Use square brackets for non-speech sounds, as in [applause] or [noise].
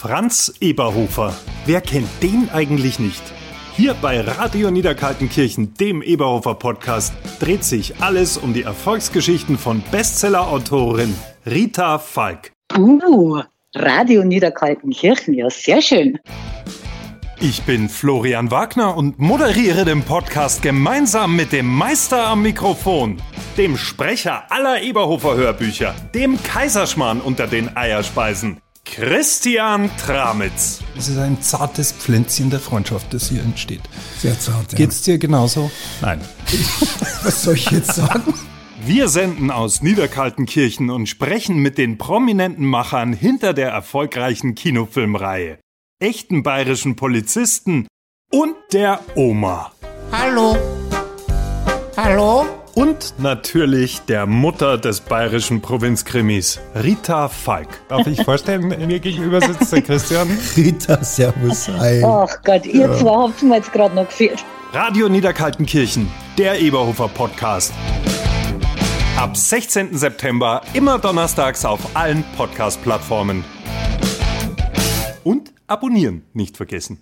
Franz Eberhofer. Wer kennt den eigentlich nicht? Hier bei Radio Niederkaltenkirchen, dem Eberhofer Podcast, dreht sich alles um die Erfolgsgeschichten von Bestseller-Autorin Rita Falk. Uh, Radio Niederkaltenkirchen, ja, sehr schön. Ich bin Florian Wagner und moderiere den Podcast gemeinsam mit dem Meister am Mikrofon, dem Sprecher aller Eberhofer Hörbücher, dem Kaiserschmarrn unter den Eierspeisen, Christian Tramitz. Es ist ein zartes Pflänzchen der Freundschaft, das hier entsteht. Sehr zart, ja. Geht's dir genauso? Nein. [laughs] Was soll ich jetzt sagen? Wir senden aus Niederkaltenkirchen und sprechen mit den prominenten Machern hinter der erfolgreichen Kinofilmreihe, echten bayerischen Polizisten und der Oma. Hallo? Hallo? Und natürlich der Mutter des bayerischen Provinzkrimis, Rita Falk. Darf ich vorstellen, [laughs] mir gegenüber sitzt der Christian. Rita, servus, hi. Ach Gott, ihr ja. zwei habt mir jetzt gerade noch gefehlt. Radio Niederkaltenkirchen, der Eberhofer Podcast. Ab 16. September immer donnerstags auf allen Podcast-Plattformen. Und abonnieren nicht vergessen.